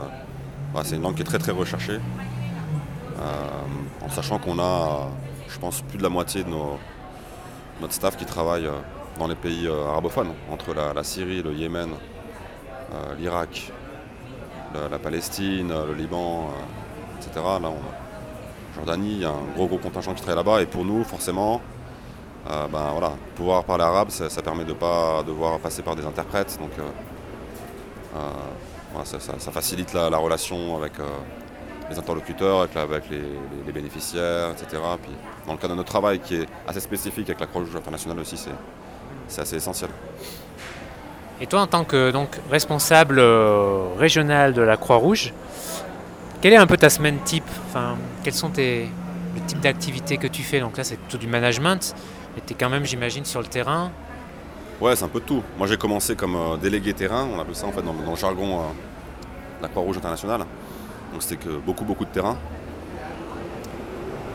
Speaker 3: bah, c'est une langue qui est très très recherchée. Euh, en sachant qu'on a, je pense, plus de la moitié de nos, notre staff qui travaille dans les pays arabophones, entre la, Syrie, le Yémen, l'Irak, la, Palestine, le Liban, etc. Là, on- Jordanie, il y a un gros gros contingent qui travaille là-bas et pour nous, forcément, euh, ben, voilà, pouvoir parler arabe, ça, permet de ne pas devoir passer par des interprètes. Donc, euh, euh, ça, facilite la, la relation avec les interlocuteurs, avec, avec les, bénéficiaires, etc. Puis, dans le cadre de notre travail qui est assez spécifique avec la Croix-Rouge internationale aussi, c'est, assez essentiel.
Speaker 2: Et toi, en tant que donc, responsable régional de la Croix-Rouge, quelle est un peu ta semaine type enfin, Quels sont tes, le type d'activités que tu fais Donc là, c'est tout du management, mais tu es quand même, j'imagine, sur le terrain.
Speaker 3: Ouais, c'est un peu tout. Moi, j'ai commencé comme euh, délégué terrain, on appelle ça en fait dans, le jargon euh, de la Croix-Rouge internationale. Donc c'était que beaucoup, beaucoup de terrain.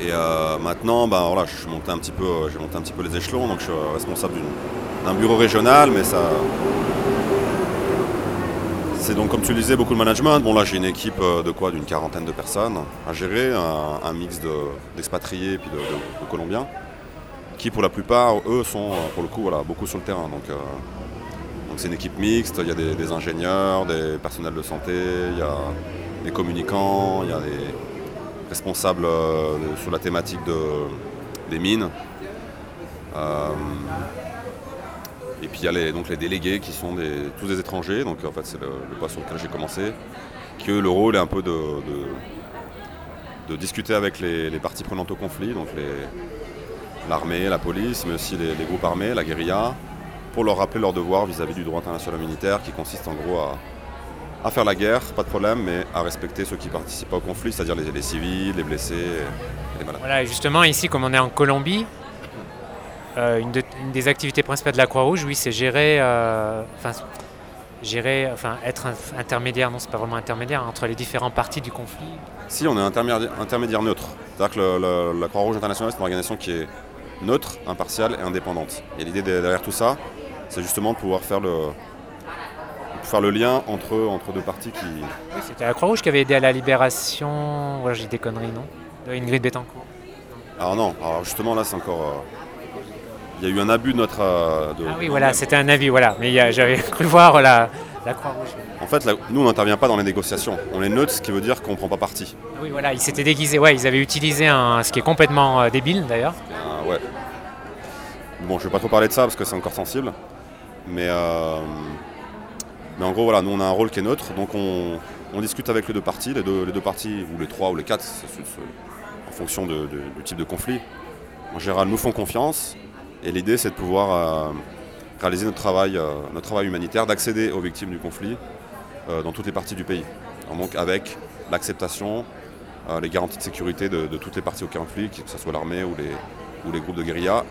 Speaker 3: Et euh, maintenant, ben, voilà, je un petit peu, euh, j'ai monté un petit peu les échelons, donc je suis euh, responsable d'un bureau régional, mais ça. C'est donc, comme tu le disais, beaucoup de management. Bon, là, j'ai une équipe euh, de quoi? D'une quarantaine de personnes à gérer, un, mix de- d'expatriés et puis de, Colombiens qui pour la plupart, eux, sont euh, pour le coup voilà, beaucoup sur le terrain. Donc euh, c'est une équipe mixte, il y a des, ingénieurs, des personnels de santé, il y a des communicants, il y a des responsables sur la thématique de- des mines. Et puis il y a les, donc les délégués qui sont tous des étrangers, donc en fait c'est le, le sur lequel j'ai commencé, que le rôle est un peu de, discuter avec les, parties prenantes au conflit, donc l'armée, la police, mais aussi les, groupes armés, la guérilla, pour leur rappeler leurs devoirs vis-à-vis du droit international militaire qui consiste en gros à, faire la guerre, pas de problème, mais à respecter ceux qui participent au conflit, c'est-à-dire les, les civils, les blessés les malades.
Speaker 2: Voilà, justement, ici, comme on est en Colombie, euh, une, de- une des activités principales de la Croix-Rouge, oui, c'est gérer, euh, enfin, gérer, enfin, être un- intermédiaire, non, c'est pas vraiment intermédiaire, entre les différentes parties du conflit.
Speaker 3: Si, on est intermédiaire, intermédiaire neutre. C'est-à-dire que le- le- la Croix-Rouge internationale, c'est une organisation qui est neutre, impartiale et indépendante. Et l'idée derrière tout ça, c'est justement de pouvoir faire le, faire le lien entre, entre deux parties qui,
Speaker 2: Oui, c'était la Croix-Rouge qui avait aidé à la libération, voilà, j'ai des conneries, non? De Ingrid Betancourt.
Speaker 3: Alors non, alors justement là c'est encore... euh, Il y a eu un abus de notre... euh, de-
Speaker 2: Ah oui,
Speaker 3: de-
Speaker 2: voilà, c'était un avis, voilà. Mais a- j'avais cru voir la, la Croix-Rouge.
Speaker 3: En fait, nous on n'intervient pas dans les négociations. On est neutre, ce qui veut dire qu'on ne prend pas parti.
Speaker 2: Oui, voilà, ils s'étaient déguisés, ouais, ils avaient utilisé un, ce qui est complètement euh, débile d'ailleurs.
Speaker 3: Euh, ouais. Bon, je vais pas trop parler de ça parce que c'est encore sensible. Mais, euh, mais en gros, voilà, nous on a un rôle qui est neutre. Donc on, on discute avec les deux parties, les deux, les deux parties, ou les trois ou les quatre, en fonction de- de- du type de conflit. En général, nous font confiance. Et l'idée, c'est de pouvoir euh, réaliser notre travail, euh, notre travail humanitaire, d'accéder aux victimes du conflit euh, dans toutes les parties du pays. Donc avec l'acceptation, les garanties de sécurité de, toutes les parties au conflit, que ce soit l'armée ou les, ou les groupes de guérilla.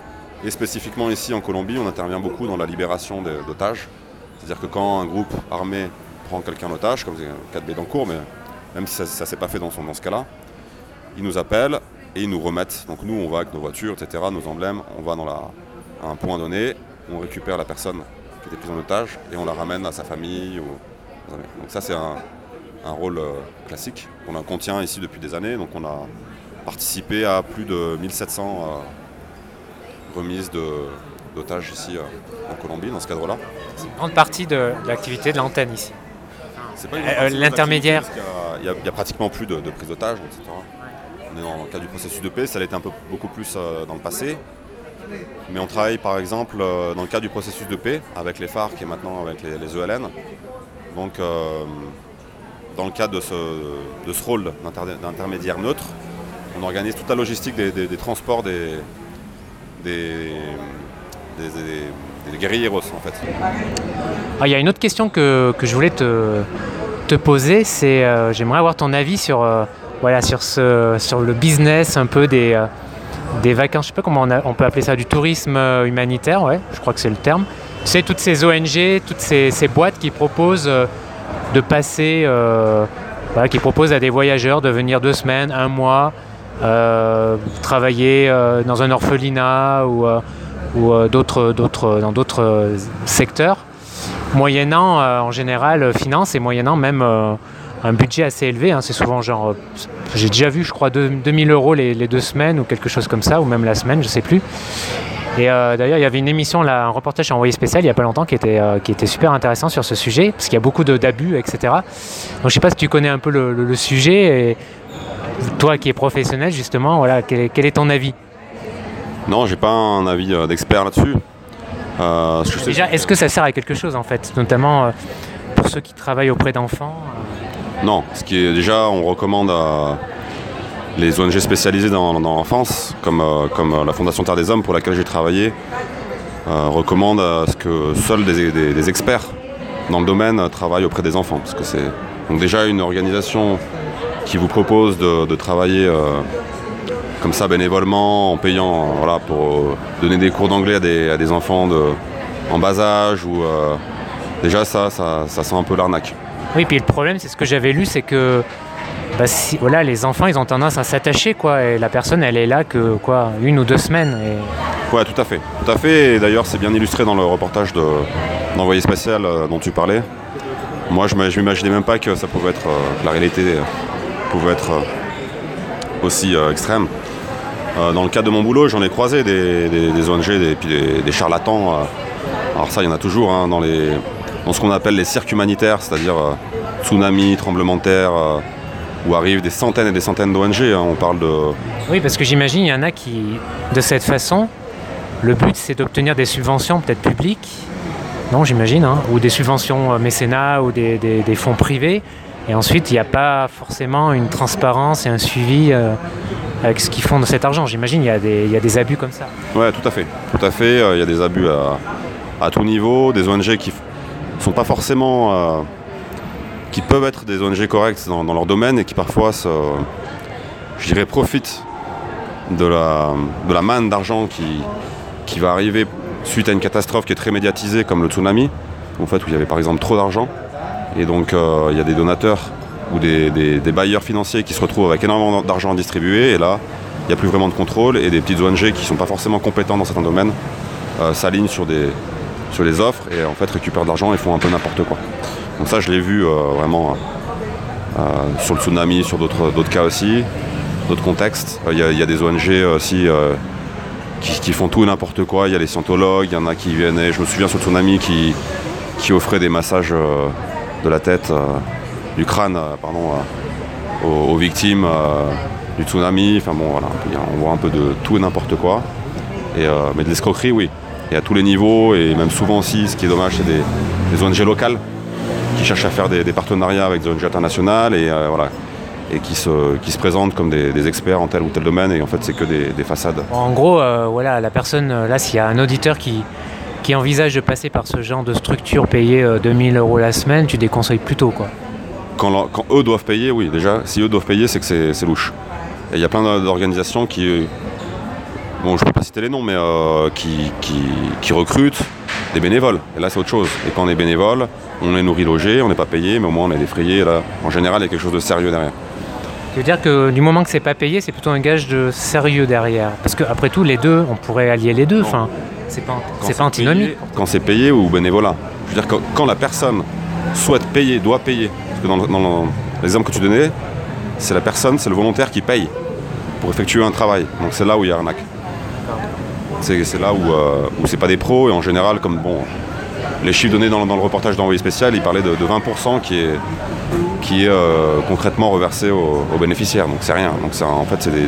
Speaker 3: Et spécifiquement ici en Colombie, on intervient beaucoup dans la libération d'otages. C'est-à-dire que quand un groupe armé prend quelqu'un en otage, comme c'est le cas de Bédancourt, mais même si ça ne s'est pas fait dans, dans ce cas-là, ils nous appellent et ils nous remettent. Donc nous, on va avec nos voitures, etc., nos emblèmes, on va dans la, à un point donné, on récupère la personne qui était prise en otage et on la ramène à sa famille. ou- Donc ça, c'est un, un rôle euh, classique qu'on a- qu'on tient ici depuis des années. Donc on a participé à plus de 1700 euh, remises de- d'otages ici euh, en Colombie dans ce cadre-là.
Speaker 2: C'est une grande partie de, de l'activité de l'antenne ici.
Speaker 3: C'est pas une
Speaker 2: Euh,
Speaker 3: grande partie de
Speaker 2: l'intermédiaire.
Speaker 3: y Il y, a- il y a pratiquement plus de, de prise d'otages, etc. On est dans le cadre du processus de paix, ça l'était un peu beaucoup plus euh, dans le passé. Mais on travaille par exemple euh, dans le cadre du processus de paix avec les FARC et maintenant avec les, ELN. Donc euh, dans le cadre de ce, de ce rôle d'inter- d'intermédiaire neutre, on organise toute la logistique des, transports des, des, des, en fait.
Speaker 2: Ah, Il y a une autre question que, que je voulais te, te poser, c'est j'aimerais avoir ton avis sur, voilà, sur, ce, sur le business un peu des, euh, vacances, je sais pas comment on, peut appeler ça, du tourisme euh, humanitaire, ouais, je crois que c'est le terme. Sais, toutes ces ONG, toutes ces, boîtes qui proposent euh, de passer, qui proposent à des voyageurs de venir deux semaines, un mois, travailler dans un orphelinat ou, dans d'autres secteurs, moyennant en général finance et moyennant même un budget assez élevé. hein. c'est souvent genre, euh, j'ai déjà vu, je crois, deux- 2000 euros les, les deux semaines ou quelque chose comme ça, ou même la semaine, je sais plus. Et euh, d'ailleurs, il y avait une émission, là, un reportage envoyé spécial il n'y a pas longtemps qui était, euh, qui était super intéressant sur ce sujet, parce qu'il y a beaucoup d'abus, etc. Donc je ne sais pas si tu connais un peu le, le- le sujet, et toi qui es professionnel, justement, voilà, quel est, quel est ton avis?
Speaker 3: Non, j'ai pas un avis euh, d'expert là-dessus.
Speaker 2: Déjà, est-ce que ça sert à quelque chose, en fait, notamment pour ceux qui travaillent auprès d'enfants
Speaker 3: Non, ce qui est déjà, on recommande à les ONG spécialisées dans, l'enfance, comme, euh, euh, la Fondation Terre des Hommes pour laquelle j'ai travaillé, euh, recommande à ce que seuls des, experts dans le domaine travaillent auprès des enfants. Parce c'est donc déjà une organisation qui vous propose de, travailler comme ça bénévolement, en payant pour donner des cours d'anglais à des, enfants en bas âge. Ou, déjà ça, ça sent un peu l'arnaque.
Speaker 2: Oui, puis le problème, c'est ce que j'avais lu, c'est que bah, voilà, les enfants, ils ont tendance à s'attacher, quoi, et la personne, elle est là que quoi, une ou deux semaines.
Speaker 3: Ouais, tout à fait. Tout à fait. Et d'ailleurs, c'est bien illustré dans le reportage de, d'envoyé spécial euh, dont tu parlais. Moi, je m'imaginais même pas que ça pouvait être, euh, la réalité euh, pouvait être aussi extrême. Dans le cadre de mon boulot, j'en ai croisé des, ONG, des, puis des, des charlatans. alors ça, il y en a toujours hein, dans, les, dans ce qu'on appelle les cirques humanitaires, c'est-à-dire euh, tsunami, tremblement de terre, euh, où arrivent des centaines et des centaines d'ONG. hein. On parle de,
Speaker 2: Oui, parce que j'imagine, il y en a qui, de cette façon, le but, c'est d'obtenir des subventions, peut-être publiques, non, j'imagine, hein, ou des subventions euh, mécénat ou des, des- des fonds privés. Et ensuite, il n'y a pas forcément une transparence et un suivi euh, avec ce qu'ils font de cet argent. J'imagine, il y, a des- il y a des abus comme ça.
Speaker 3: Ouais, tout à fait. Tout à fait. Il y a des abus à, à tout niveau, des ONG qui sont pas forcément. euh, qui peuvent être des ONG correctes dans, leur domaine et qui parfois, je dirais, profitent de la, manne d'argent qui, va arriver suite à une catastrophe qui est très médiatisée comme le tsunami, en fait, où il y avait par exemple trop d'argent. Et donc, euh, il y a des donateurs ou des, des- des bailleurs financiers qui se retrouvent avec énormément d'argent à distribuer. Et là, il n'y a plus vraiment de contrôle. Et des petites ONG qui ne sont pas forcément compétentes dans certains domaines euh, s'alignent sur, des, sur les offres et en fait récupèrent de l'argent et font un peu n'importe quoi. Donc ça, je l'ai vu euh, vraiment euh, sur le tsunami, sur d'autres cas aussi, d'autres contextes. Euh, Il y, a- des ONG aussi euh, qui, font tout et n'importe quoi. Il y a les scientologues, il y en a qui viennent, et je me souviens sur le tsunami, qui, qui offraient des massages euh, de la tête, euh, du crâne, euh, pardon, euh, aux, victimes euh, du tsunami. Enfin bon, voilà, on voit un peu de tout et n'importe quoi. Et, euh, mais de l'escroquerie, oui. Et à tous les niveaux, et même souvent aussi, ce qui est dommage, c'est des, des ONG locales qui cherchent à faire des, des partenariats avec des ONG internationales et euh, voilà et qui se, qui se présentent comme des, des experts en tel ou tel domaine et en fait c'est que des, des façades.
Speaker 2: En gros, euh, voilà, la personne, euh, là, s'il y a un auditeur qui, qui envisage de passer par ce genre de structure payée euh, 2000 euros la semaine, tu déconseilles plutôt, quoi.
Speaker 3: Quand, leur- quand eux doivent payer, oui déjà, si eux doivent payer c'est que c'est louche. Et il y a plein d'organisations qui, bon je peux citer les noms, mais euh, qui, qui, qui recrutent des bénévoles. Et là c'est autre chose. Et quand on est bénévole, on est nourri logé, on n'est pas payé, mais au moins on est défrayé. Là, en général, il y a quelque chose de sérieux derrière.
Speaker 2: Tu veux dire que du moment que c'est pas payé, c'est plutôt un gage de sérieux derrière? Parce qu'après tout, les deux, on pourrait allier les deux. Enfin, c'est pas, c'est pas antinomique.
Speaker 3: Quand c'est payé ou bénévolat. Je veux dire, quand, quand la personne souhaite payer, doit payer, parce que dans, le- dans le- l'exemple que tu donnais, c'est la personne, c'est le volontaire qui paye pour effectuer un travail. Donc c'est là où il y a arnaque. C'est, là où, euh, où c'est pas des pros et en général, comme bon, les chiffres donnés dans, dans le reportage d'envoyé spécial, il parlait de, de 20% qui est, qui est euh, concrètement reversé aux, aux bénéficiaires. Donc c'est rien. Donc en fait, c'est des,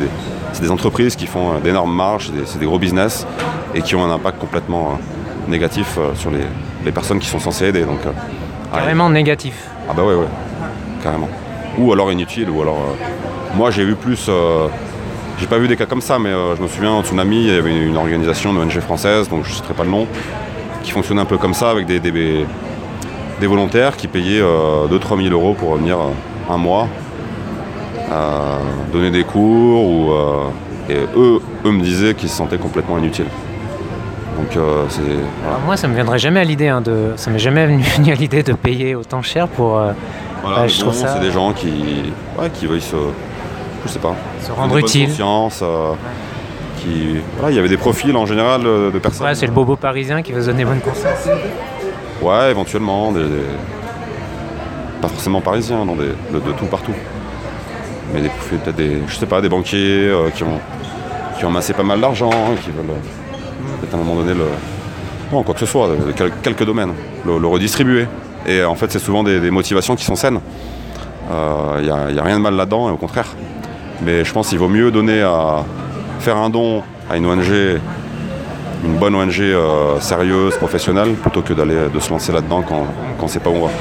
Speaker 3: des entreprises qui font d'énormes marges, c'est des, gros business et qui ont un impact complètement euh, négatif euh, sur les, les personnes qui sont censées aider. Donc, ah,
Speaker 2: Carrément négatif.
Speaker 3: ah bah ouais, ouais, carrément. Ou alors inutile, ou alors... moi j'ai vu plus... euh, j'ai pas vu des cas comme ça, mais euh, je me souviens, en Tsunami, il y avait une organisation, une ONG française, donc je ne citerai pas le nom, qui fonctionnait un peu comme ça, avec des, des, des volontaires qui payaient 2-3 000 euros pour venir euh, un mois, euh, donner des cours, ou, euh, et eux, eux me disaient qu'ils se sentaient complètement inutiles. Donc euh, voilà.
Speaker 2: Alors moi, ça me viendrait jamais à l'idée, hein, de, ça m'est jamais venu, à l'idée de payer autant cher pour. euh,
Speaker 3: Voilà,
Speaker 2: je
Speaker 3: bon,
Speaker 2: trouve ça-
Speaker 3: c'est des gens qui, ouais, qui veulent se, je sais pas.
Speaker 2: Se rendre utile.
Speaker 3: euh, qui, voilà, il y avait des profils en général euh, de personnes.
Speaker 2: Ouais, c'est le bobo parisien qui veut se donner bonne conscience.
Speaker 3: Ouais, éventuellement, des, des- pas forcément parisiens, non, des- de, de tout partout. Mais des profils, peut-être des, je sais pas, des banquiers euh, qui ont qui ont amassé pas mal d'argent, hein, qui veulent peut-être à un moment donné le, non, quoi que ce soit, quel- quelques domaines, le, le redistribuer. Et en fait, c'est souvent des, des motivations qui sont saines. Il n'y a, a rien de mal là-dedans, et au contraire. Mais je pense qu'il vaut mieux donner à faire un don à une ONG une bonne ONG euh, sérieuse, professionnelle, plutôt que d'aller de se lancer là-dedans quand, quand c'est pas où on va.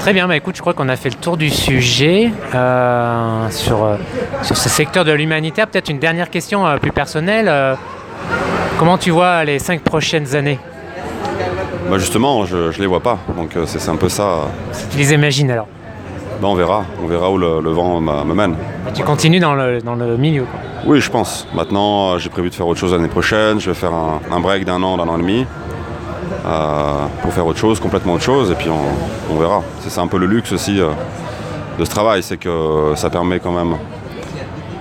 Speaker 2: Très bien, bah écoute, je crois qu'on a fait le tour du sujet euh, sur, euh, sur ce secteur de l'humanitaire. Peut-être une dernière question euh, plus personnelle. comment tu vois les cinq prochaines années?
Speaker 3: Bah justement, je, je les vois pas, donc c'est un peu ça.
Speaker 2: Tu les imagines alors
Speaker 3: bah, on verra, on verra où le, le vent me mène.
Speaker 2: Et Tu continues dans le, dans le milieu. quoi.
Speaker 3: Oui, je pense. Maintenant, euh, j'ai prévu de faire autre chose l'année prochaine. Je vais faire un, un break d'un an, d'un an et demi, euh, pour faire autre chose, complètement autre chose, et puis on, on verra. C'est un peu le luxe aussi euh, de ce travail, c'est que ça permet quand même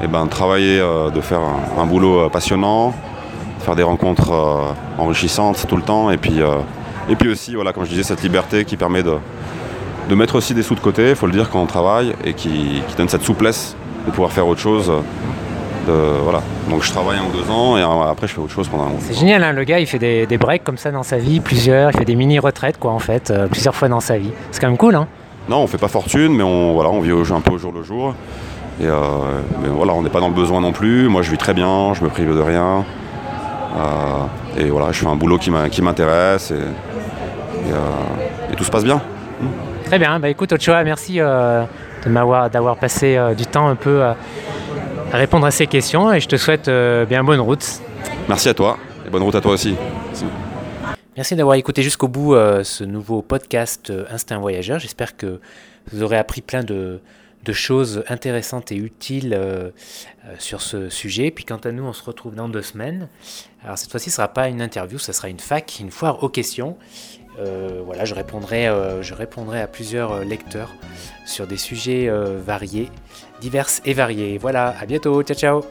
Speaker 3: eh ben, de travailler, euh, de faire un, un boulot passionnant, de faire des rencontres enrichissantes tout le temps, et puis, et puis aussi, voilà, comme je disais, cette liberté qui permet de, de mettre aussi des sous de côté, il faut le dire, quand on travaille, et qui, qui donne cette souplesse de pouvoir faire autre chose. de- voilà. Donc je travaille un ou deux ans et après je fais autre chose pendant un deux
Speaker 2: C'est génial, hein, le gars il fait des, des breaks comme ça dans sa vie, plusieurs, il fait des mini-retraites quoi en fait, euh, plusieurs fois dans sa vie. C'est quand même cool hein
Speaker 3: Non, on fait pas fortune, mais on, voilà, on vit au- un peu au jour le jour. Et euh, mais voilà, on n'est pas dans le besoin non plus. Moi je vis très bien, je me prive de rien. Euh, et voilà, je fais un boulot qui m'intéresse et, et, euh, et tout se passe bien.
Speaker 2: Très bien, bah écoute Ochoa, merci euh, de m'avoir d'avoir passé euh, du temps un peu à, à répondre à ces questions et je te souhaite euh, bien bonne route.
Speaker 3: Merci à toi et bonne route à toi aussi.
Speaker 2: Merci d'avoir écouté jusqu'au bout euh, ce nouveau podcast euh, Instinct Voyageur. J'espère que vous aurez appris plein de, de choses intéressantes et utiles euh, euh, sur ce sujet. Puis quant à nous, on se retrouve dans deux semaines. Alors cette fois-ci, ce ne sera pas une interview, ce sera une fac, une foire aux questions. Euh, voilà, je répondrai, euh, je répondrai à plusieurs euh, lecteurs sur des sujets variés, divers et variés. Voilà, à bientôt, ciao ciao